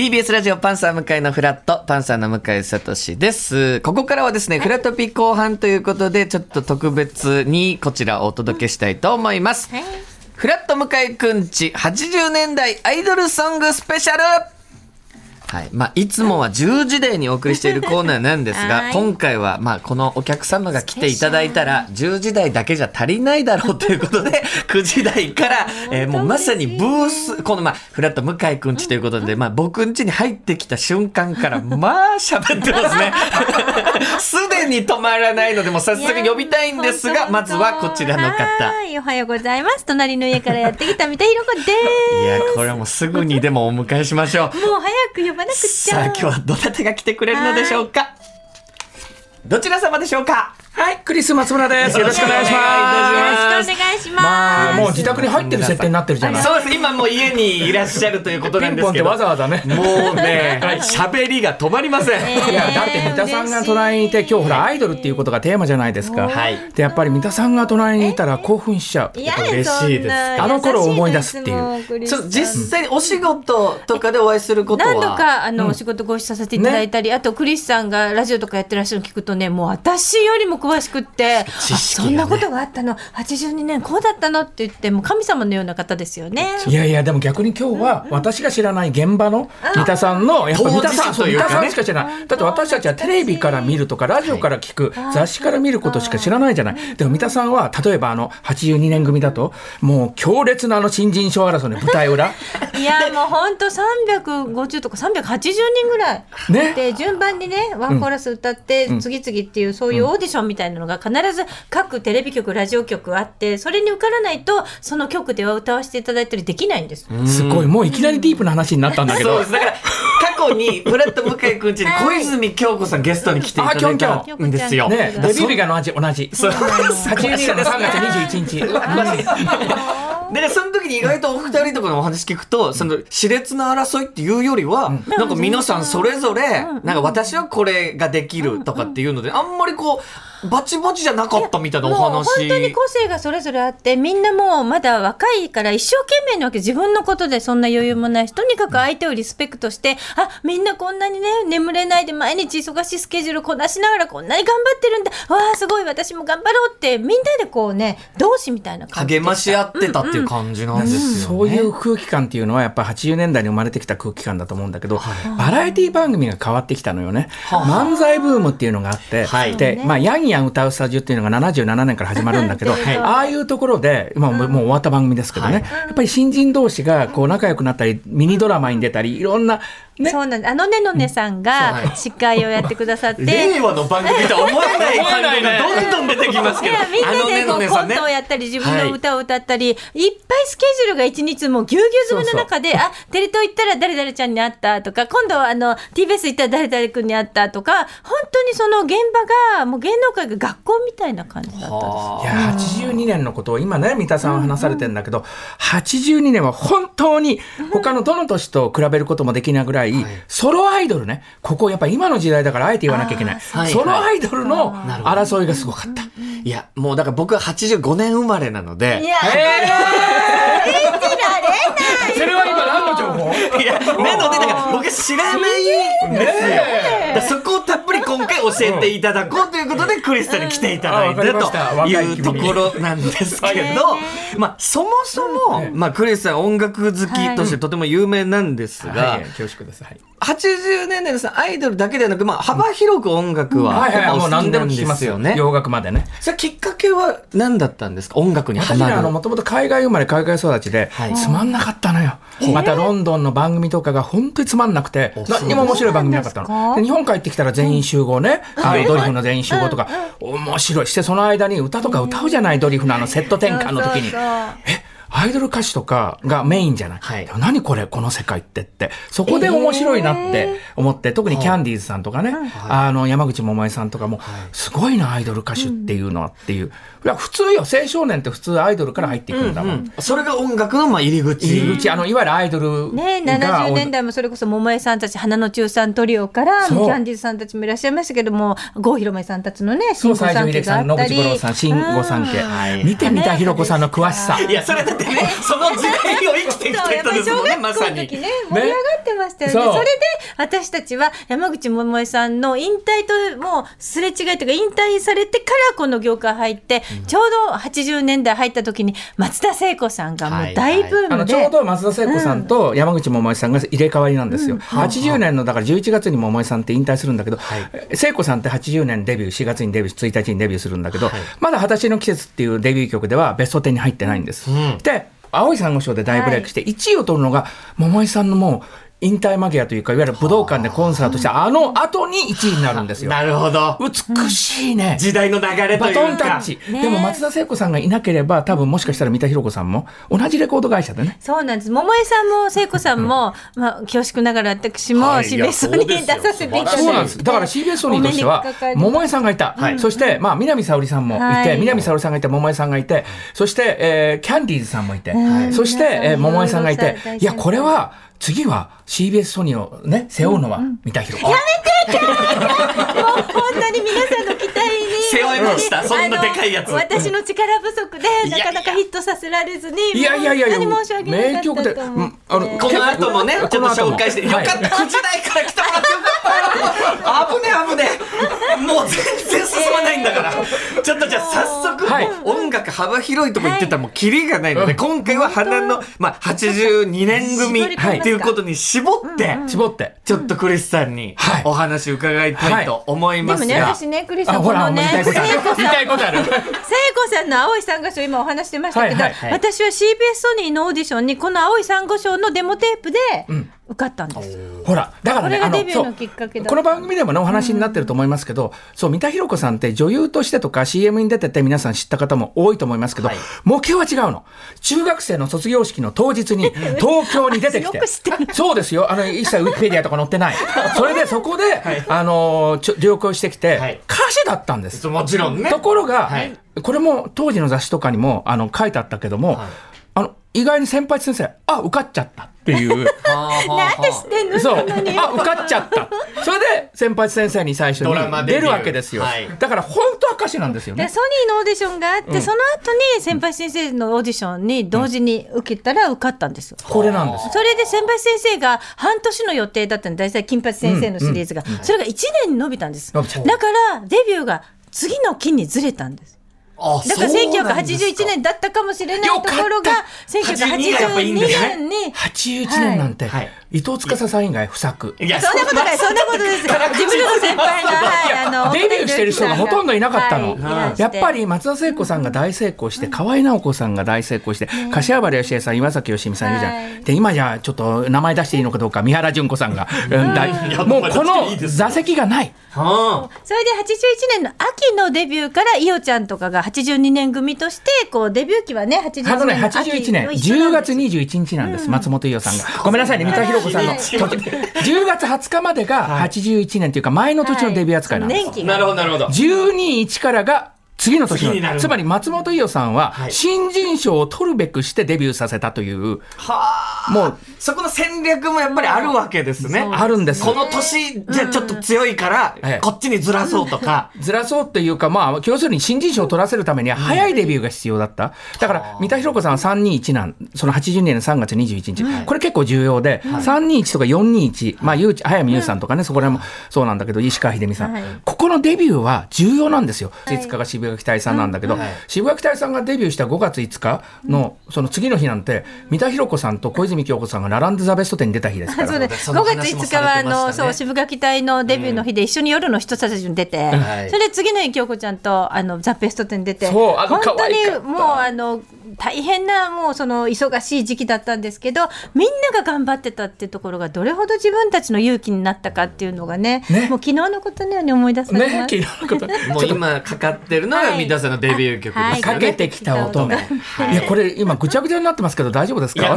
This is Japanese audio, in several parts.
TBS ラジオパンサー向井のフラット、パンサーの向井聡です。ここからはですね、フラトピ後半ということで、ちょっと特別にこちらをお届けしたいと思います。フラット向井くんち80年代アイドルソングスペシャルはい。まあ、いつもは10時台にお送りしているコーナーなんですが、はい今回は、まあ、このお客様が来ていただいたら、10時台だけじゃ足りないだろうということで、9時台から、えーもうまさにブース、この、まあ、フラット向井くんちということで、まあ、僕んちに入ってきた瞬間から、まあ、喋ってますね。すでに止まらないので、もう早速呼びたいんですが、まずはこちらの方。はい、おはようございます。隣の家からやってきた三田寛子でいや、これはもうすぐにでもお迎えしましょう。す。もう早く呼ばなくっちゃ。さあ今日はどなたが来てくれるのでしょうか？どちら様でしょうか？はい、クリス松村です。よろしくお願いしよます。ろしくお願いします。まあ、もう自宅に入ってる設定になってるじゃない。そうです今もう家にいらっしゃるということなんですけどピンポンってわざわざね。もうね喋りが止まりません、いや、だって三田さんが隣にいて、今日ほら、アイドルっていうことがテーマじゃないですか。はいで、やっぱり三田さんが隣にいたら興奮しちゃう。いや嬉しいですあの頃を思い出すっていうちょ実際にお仕事とかでお会いすることは？何度かあの、お仕事ご一緒させていただいたり、あとクリスさんがラジオとかやってらっしゃるの聞くとねもう私よりも詳しくって、知識がね。あそんなことがあったの。82年こうだったのって言ってもう神様のような方ですよね。いやいや、でも逆に今日は、私が知らない現場の三田さんの、やっぱ三田さん、そう三当事者というかね。田さんしか知らない。だって私たちはテレビから見るとか、ラジオから聞く、雑誌から見ることしか知らないじゃない。でも三田さんは、例えばあの、82年組だと、もう強烈なあの新人賞争いの舞台裏。いやもう本当350とか380人ぐらい、ね。で順番にねワンコーラス歌って次々っていうそういうオーディションみたいなのが必ず各テレビ局ラジオ局あってそれに受からないとその局では歌わせていただいたりできないんです。すごい、もういきなりディープな話になったんだけど。そうで。す。だから過去にフラット向井くんちに小泉京子さんゲストに来ていただいた。んですよね、デビュー日が同じ、同じ。そう。82年の3月21日。でその時に意外とお二人とかのお話聞くと、その熾烈な争いっていうよりは、なんか皆さんそれぞれ、なんか私はこれができるとかっていうので、あんまりこう、バチバチじゃなかったみたいなおもう本話。当に個性がそれぞれあってみんなもうまだ若いから一生懸命なわけ自分のことでそんな余裕もないしとにかく相手をリスペクトしてあみんなこんなにね眠れないで毎日忙しいスケジュールこなしながらこんなに頑張ってるんだわあすごい私も頑張ろうってみんなでこうね同志みたいな感じで励まし合ってたっていう感じなんですよね。そういう空気感っていうのはやっぱ80年代に生まれてきた空気感だと思うんだけど、バラエティ番組が変わってきたのよね。漫才ブームっていうのがあって、はいで、まあ、ヤンヤン歌うスタジオっていうのが77年から始まるんだけど、はい。ああいうところで、まあ、もうもう終わった番組ですけどね、やっぱり新人同士がこう仲良くなったり、ミニドラマに出たり、いろんな、ね、そうなんです。あのねのねさんが司会をやってくださって、令和の番組とは思えない 感じがどんどん出てきますけど。みんなでこうあのねのねさんね。コントをやったり自分の歌を歌ったり、い、っぱいスケジュールが一日もうぎゅうぎゅう詰めの中であテレ東行ったら誰々ちゃんに会ったとか今度はあの TBS 行ったら誰々君に会ったとか本当にその現場がもう芸能界が学校みたいな感じだったんですよ。いや82年のことを今ね三田さんは話されてるんだけど、82年は本当に他のどの年と比べることもできないぐらい、ソロアイドルね。ここやっぱ今の時代だからあえて言わなきゃいけない、ソロアイドルの争いがすごかった。いや、もうだから僕は85年生まれなので、いやそれは今何の情報？いや、なので、だから僕知らないんですよ。そこをたっぷり今回教えていただこうということで、クリスタに来ていただいたてと若いいうところなんですけど、まあ、そもそも、まあ、クリスさん音楽好きとしてとても有名なんですがはい、、恐縮です。はい。80年代のさアイドルだけではなく、まあ、幅広く音楽ははいはいはい、もう何でなんでも聞きますすよよね。洋楽までね。それきっかけは何だったんですか？音楽にハマる。あの、もともと海外生まれ、海外育ちで、はい。つまんなかったのよ。またロンドンの番組とかが本当につまんなくて、何にも面白い番組なかったの。で日本帰ってきたら全員集合ね、あのドリフの全員集合とか、面白い。して、その間に歌とか歌うじゃない、ドリフのあのセット転換の時に。そう。そう。え？アイドル歌手とかがメインじゃない、はい。何これこの世界ってってそこで面白いなって思って、特にキャンディーズさんとかね、あの山口百恵さんとかも、すごいなアイドル歌手っていうのはっていう、いや普通よ青少年って普通アイドルから入っていくんだもん、それが音楽のまあ入り口。入り口。あのいわゆるアイドルが、ね、70年代もそれこそ桃江さんたち花の中さんトリオからキそう。ャンディーズさんたちもいらっしゃいましたけども郷ひろめさんたちのねそう西城秀新婚三期樹さん野があったり。口五郎さん新御三家、はい見てみたひろこさんの詳しさ。いや、それだって その時代を生きてきたそうやっぱり小人ですもんね、まさに。の時ね盛り上がってましたよね。それで私たちは山口百恵さんの引退ともうすれ違いというか引退されてからこの業界入って、ちょうど80年代入った時に松田聖子さんがもう大ブームで、あのちょうど松田聖子さんと山口百恵さんが入れ替わりなんですよ。80年のだから11月に百恵さんって引退するんだけど、聖子さんって80年デビュー4月にデビュー1日にデビューするんだけど、はい。まだ二十歳の季節っていうデビュー曲ではベスト10に入ってないんです。青い珊瑚礁で大ブレイクして1位を取るのが百恵さんのもう引退間際というかいわゆる武道館でコンサートしてあの後に1位になるんですよ。なるほど。美しいね。時代の流れというか。バトンタッチ。ねでも松田聖子さんがいなければ多分もしかしたら三田寛子さんも同じレコード会社でね。そうなんです桃江さんも聖子さんも、まあ、恐縮ながら私もはいシベソに出させていただいて、そうなんです。だから CBS ソニーとしては桃江さんがいた。そして、まあ、南沙織さんもいて、はい南沙織さんがいて、桃江さんがいて、そして、えーキャンディーズさんもいてん、そして、えー桃江さんがいていや、これは、次は CBS ソニーをね、背負うのは三田寛子。もうこんなに皆さんの期待に。背負いました。そんなでかいやつ。私の力不足でいやなかなかヒットさせられずにいやいやいやいや、本当に申し訳なかった名曲で、この後もね、ちょっと紹介して、よかった、はい。9時台から来てもらってよかった。危ね危ね。もう全然進まないんだから。ちょっとじゃあ早速、音楽幅広いとこ行ってたらもうキリがないので、今回は花の、まあ、82年組っていうことに絞って、絞って。ちょっとクリスさんにはい。お話伺いたいと思いでますが。もね私ねクリスさあ、んほら、このね言いたいことある。聖子さん。言いたいことある。聖子さんの青い珊瑚礁今お話してましたけど、はいはい私は CBS ソニーのオーディションにこの青い珊瑚礁のデモテープで受かったんです、ほら、だからね、これがあのデこの番組でもね、お話になってると思いますけど、そう、三田寛子さんって女優としてとか CM に出てて皆さん知った方も多いと思いますけど、はい目標は違うの。中学生の卒業式の当日に 東京に出てきて。そうですよ。あの、一切ウィキペディアとか載ってない。それでそこで、あの、ちょ上京してきて、はい歌手だったんです。もちろんね。ところが、はいこれも当時の雑誌とかにもあの書いてあったけども、あの意外に先輩先生あ受かっちゃったっていう。なんで知ってんのそう。あ受かっちゃった。それで先輩先生に最初に出るわけですよ、はい。だから本当は歌手なんですよね。でソニーのオーディションがあって、その後に先輩先生のオーディションに同時に受けたら受かったんですよ。これなんですそれで先輩先生が半年の予定だったの大体金八先生のシリーズが、それが1年に伸びたんです。だからデビューが次の期にずれたんです。あだからそうなんですか。1981年だったかもしれないところが82がやっぱいいん1982ですね。年に。81年なんて、はい伊藤司さん以外不作。いやそんなことないそんなことです事務所の先輩がはいあのデビューしてる人がほとんどいなかったの、はいやっぱり松田聖子さんが大成功して、河合直子さんが大成功して、柏原芳恵さん、岩崎良美さんいるじゃん。はい。で、今じゃちょっと名前出していいのかどうか、三原純子さんが。うん。もうこの座席がない。はそれで81年の秋のデビューから伊代ちゃんとかが82年組としてこうデビュー期はね81あのね、年の秋81年、一緒なん10月です21日なんです、松本伊代さんが。ごめんなさいね、三田寛子さんの時。10月20日までが81年というか、前の年のデビュー扱いなんです。年期なるほど、なるほど。12-1からが次の年のつまり松本伊代さんははい。新人賞を取るべくしてデビューさせたという、はあ。もうそこの戦略もやっぱりあるわけですね。あるんです。この年じゃちょっと強いからええ、こっちにずらそうとか。ずらそうっていうか、まあ、要するに新人賞を取らせるためには早いデビューが必要だった。だから、三田寛子さんは321なん、その82年の3月21日。これ結構重要で、321とか421、まあ、ゆうち、早見優さんとかね、そこら辺もそうなんだけど、石川秀美さん。はい。ここのデビューは重要なんですよ。5日が渋谷期待さんなんだけど、はい。渋谷期待さんがデビューした5月5日の、その次の日なんて、三田寛子さんと小泉京子さんが並んでザベスト10に出た日ですから。そうでその5月話も5日はあの、そう渋垣隊のデビューの日で一緒に夜の人たちに出て、はいそれで次の日京子ちゃんとあのザ・ベスト10に出てそうあの本当にもうあの大変なもうその忙しい時期だったんですけどみんなが頑張ってたっていうところがどれほど自分たちの勇気になったかっていうのがねねもう昨日のことのように思い出されねま、す。昨日のこと。もう今かかってるのがはい三田さんのデビュー曲ですかけてきた乙女。いや、これ今ぐちゃぐちゃになってますけど大丈夫ですか？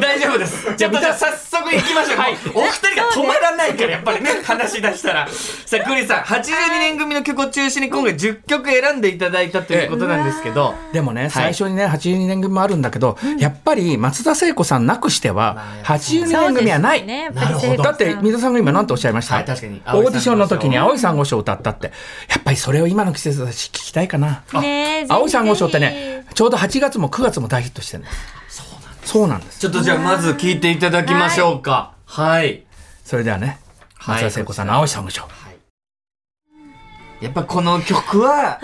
大丈夫です。じゃあ、じゃあ早速行きましょう。お二人が止まらないから、やっぱりね、話し出したら。さあ、クリスさん、82年組の曲を中心に今回10曲選んでいただいたということなんですけど。でもね、最最初にね、82年組もあるんだけど、やっぱり松田聖子さんなくしては、82年組はない。だって、水戸さんが今何とおっしゃいました、はい確かにオーディションの時に青い珊瑚礁を歌ったって。やっぱりそれを今の季節だし聞きたいかな。ね青い珊瑚礁ってね、ちょうど8月も9月も大ヒットしてるんです。そうなんです。ちょっとじゃあまず聞いていただきましょうか。はい。それではね、はい松田聖子さんの青い珊瑚礁。やっぱこの曲は、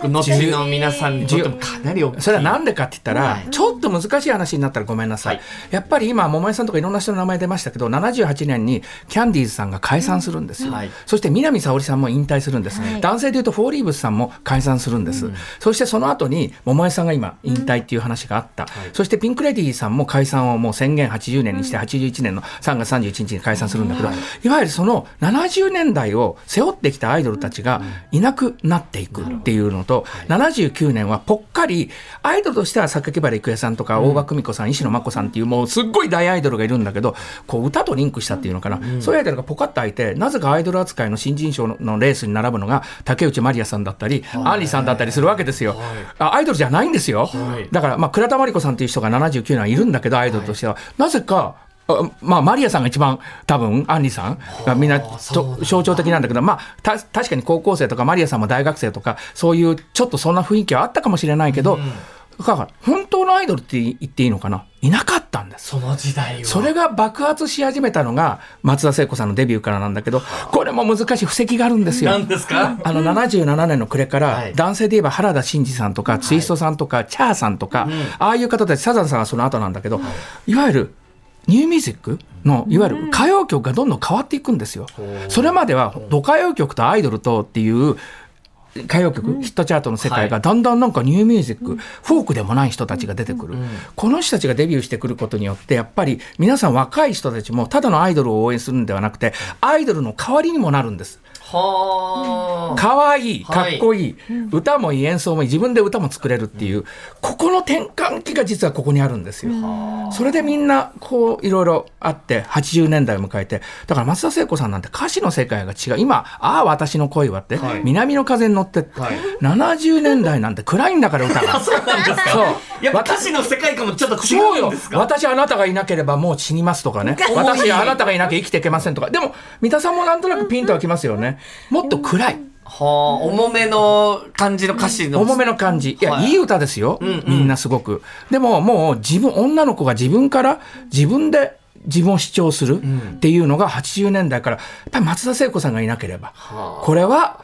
後の皆さんにとってもかなり大きい。それはなんでかって言ったら、はいちょっと難しい話になったらごめんなさい。はいやっぱり今、桃江さんとかいろんな人の名前出ましたけど、78年にキャンディーズさんが解散するんですよ。はいそして南沙織さんも引退するんです。はい男性でいうとフォーリーブスさんも解散するんです。そしてその後に桃江さんが今引退っていう話があった。そしてピンクレディーさんも解散をもう宣言80年にして81年の3月31日に解散するんだけど、いわゆるその70年代を背負ってきたアイドルたちがいなくなっていくっていうのと、79年はぽっかり、アイドルとしては榊原郁恵さんとか大場久美子さん、石野真子さんっていうもうすっごい大アイドルがいるんだけど、こう歌とリンクしたっていうのかな、そういうアイドルがポカッと開いて、なぜかアイドル扱いの新人賞のレースに並ぶのが竹内まりやさんだったり、アンリさんだったりするわけですよ。あアイドルじゃないんですよ。はい。だから、まあ、倉田真理子さんっていう人が79年はいるんだけど、アイドルとしては。なぜか、あまあ、マリアさんが一番多分、アンリさんがみんなと象徴的なんだけど、まあ、た確かに高校生とかマリアさんも大学生とか、そういうちょっとそんな雰囲気はあったかもしれないけど、だから本当のアイドルって言っていいのかな？いなかったんです。その時代は。それが爆発し始めたのが松田聖子さんのデビューからなんだけど、これも難しい布石があるんですよ。何ですか？あの77年の暮れから、はい。男性で言えば原田真二さんとか、ツイストさんとか、チャーさんとか、ああいう方たち、サザンさんはその後なんだけど、いわゆる、ニューミュージックの、いわゆる歌謡曲がどんどん変わっていくんですよ。それまでは、土歌謡曲とアイドルとっていう、歌謡曲、ヒットチャートの世界がだんだんなんかニューミュージック、フォークでもない人たちが出てくる、この人たちがデビューしてくることによってやっぱり皆さん若い人たちもただのアイドルを応援するんではなくてアイドルの代わりにもなるんですはあ。可愛いかはい。っこいい、歌もいい演奏もいい。自分で歌も作れるっていうここの転換期が実はここにあるんですよ。それでみんなこういろいろあって80年代を迎えて。だから松田聖子さんなんて歌詞の世界が違う。今「ああ私の恋は」って、はい。南の風に乗ってって、はい。70年代なんて暗いんだから歌が。そうなんですか？そう。やっぱ歌詞の世界観もちょっと違そうようんですか？私あなたがいなければもう死にますとかね。私あなたがいなきゃ生きていけませんとか。でも三田さんもなんとなくピンとはきますよねもっと暗い。はあ、重めの感じの歌詞の。重めの感じ。いや、はい。い、い歌ですよ、んうん。みんなすごく。でももう自分女の子が自分から自分で自分を主張するっていうのが80年代からやっぱり松田聖子さんがいなければはこれは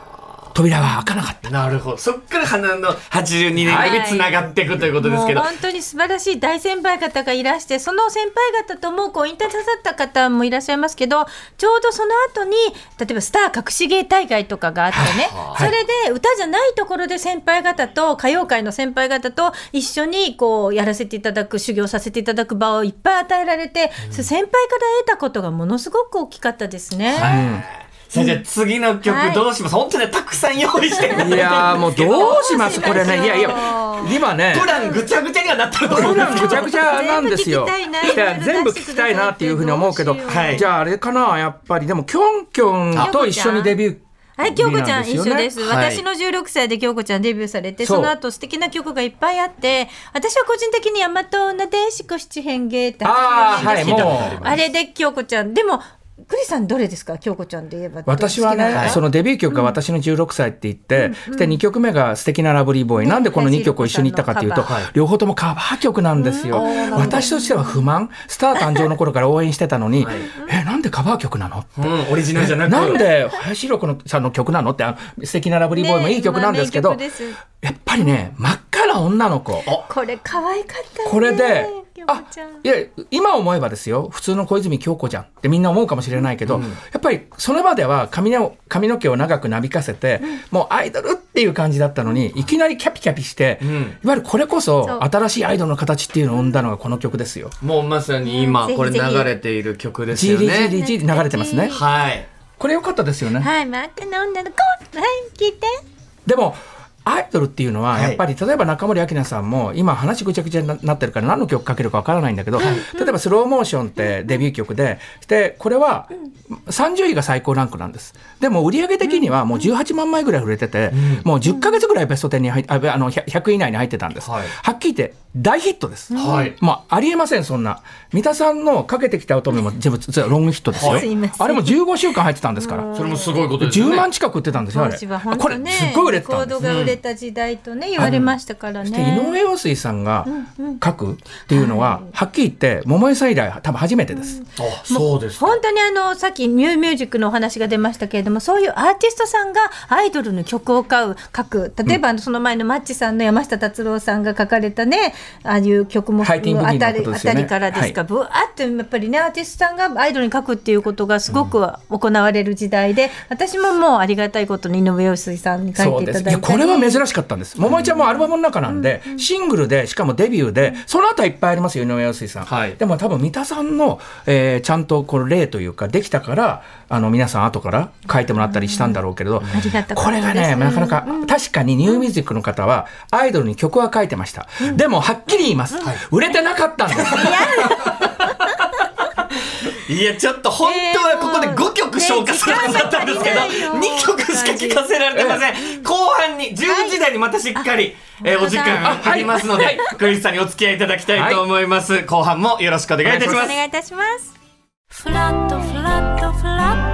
扉は開かなかったあなるほど。そっから花の82年組につながっていくということですけど。もう本当に素晴らしい大先輩方がいらしてその先輩方ともこう引退なさった方もいらっしゃいますけどちょうどその後に例えばスター隠し芸大会とかがあってね、はいそれで歌じゃないところで先輩方と歌謡界の先輩方と一緒にこうやらせていただく修行させていただく場をいっぱい与えられて、それ先輩から得たことがものすごく大きかったですね。さあじゃあ次の曲はい。どうします、本当にねたくさん用意してる。いやーもうどうします？これね。いやいや今ね。プランぐちゃぐちゃにはなってると思プランうんですけどぐちゃぐちゃなんですよ。全部聞きたいないや全部聞きたいなっていうふうに思うけど、どうしようはい。じゃああれかな、やっぱり。でも、きょんきょんと一緒にデビュー。はい、京子ちゃん一緒です。私の16歳で京子ちゃんデビューされて、その後素敵な曲がいっぱいあって、私は個人的に大和なでしこ七変芸ってああ、はい、80年ですけどもう。あれで京子ちゃん。でも、クリさんどれですか？京子ちゃんで言えば。私はね、そのデビュー曲が私の16歳って言って、で2曲目が素敵なラブリーボーイ、なんでこの2曲を一緒に行ったかっていうとカバー、両方ともカバー曲なんですよ。私としては不満、スター誕生の頃から応援してたのに、え、なんでカバー曲なの？うん、オリジナルじゃなく。なんで林弘子さんの曲なの？って、あ素敵なラブリーボーイもいい曲なんですけど、ねやっぱりね、真っ赤な女の子。これ可愛かったよね。これで、あ。いや、今思えばですよ、普通の小泉京子じゃんってみんな思うかもしれないけど、やっぱりそれまでは髪の髪の毛を長くなびかせて、もうアイドルっていう感じだったのに、いきなりキャピキャピして、んいわゆるこれこそ新しいアイドルの形っていうのを生んだのがこの曲ですよ。もうまさに今これ流れている曲ですよねリジーリ流れてますね。はいこれ良かったですよね。はい、真っ赤な女の子。はい、聞いて。でも、アイドルっていうのは、はいやっぱり、例えば中森明菜さんも、今話ぐちゃぐちゃにななってるから何の曲かけるかわからないんだけど、例えばスローモーションってデビュー曲で、で、これは30位が最高ランクなんです。でも売上的にはもう18万枚ぐらい売れてて、もう10ヶ月ぐらいベスト10に入っああの 100, 100位以内に入ってたんです。はっきり言って大ヒットです。はいまあ、ありえません、そんな。三田さんのかけてきた乙女も全部実はロングヒットですよ。あれも15週間入ってたんですから。それもすごいことですよね。10万近く売ってたんですよ、あれ。これ、すっごい売れてたんですれた時代とね、言われましたからで井ね。上陽水さんが書くっていうのは、はっきり言って、桃井さん以来、多分初めてです。あ、そうですか。本当にあのさっきニューミュージックのお話が出ましたけれどもそういうアーティストさんがアイドルの曲を買う書く。例えばその前のマッチさんの山下達郎さんが書かれたねああいう曲もあたりあたりからですか、ぶわーってやっぱりねアーティストさんがアイドルに書くっていうことがすごく行われる時代で、私ももうありがたいことに井上陽水さんに書そいうていただいたりこれは珍しかったんです。桃井ちゃんもアルバムの中なんで、シングルで、しかもデビューで、その後はいっぱいありますよ、井上陽水さん。はいでも多分、三田さんの、えーちゃんとこの例というか、できたから、あの、皆さん後から書いてもらったりしたんだろうけれど、これがね、なかなか、確かにニューミュージックの方は、アイドルに曲は書いてました。でも、はっきり言います。売れてなかったんです。いや、ちょっと本当はここで5曲消化するはずだったんですけど、ね時間が足りない2曲しか聴かせられてません。後半に、10時台にまたしっかり、えーお時間がありますので、クリスさんにお付き合いいただきたいと思います。後半もよろしくお願いいたします。お願いいたします。フラットフラットフラット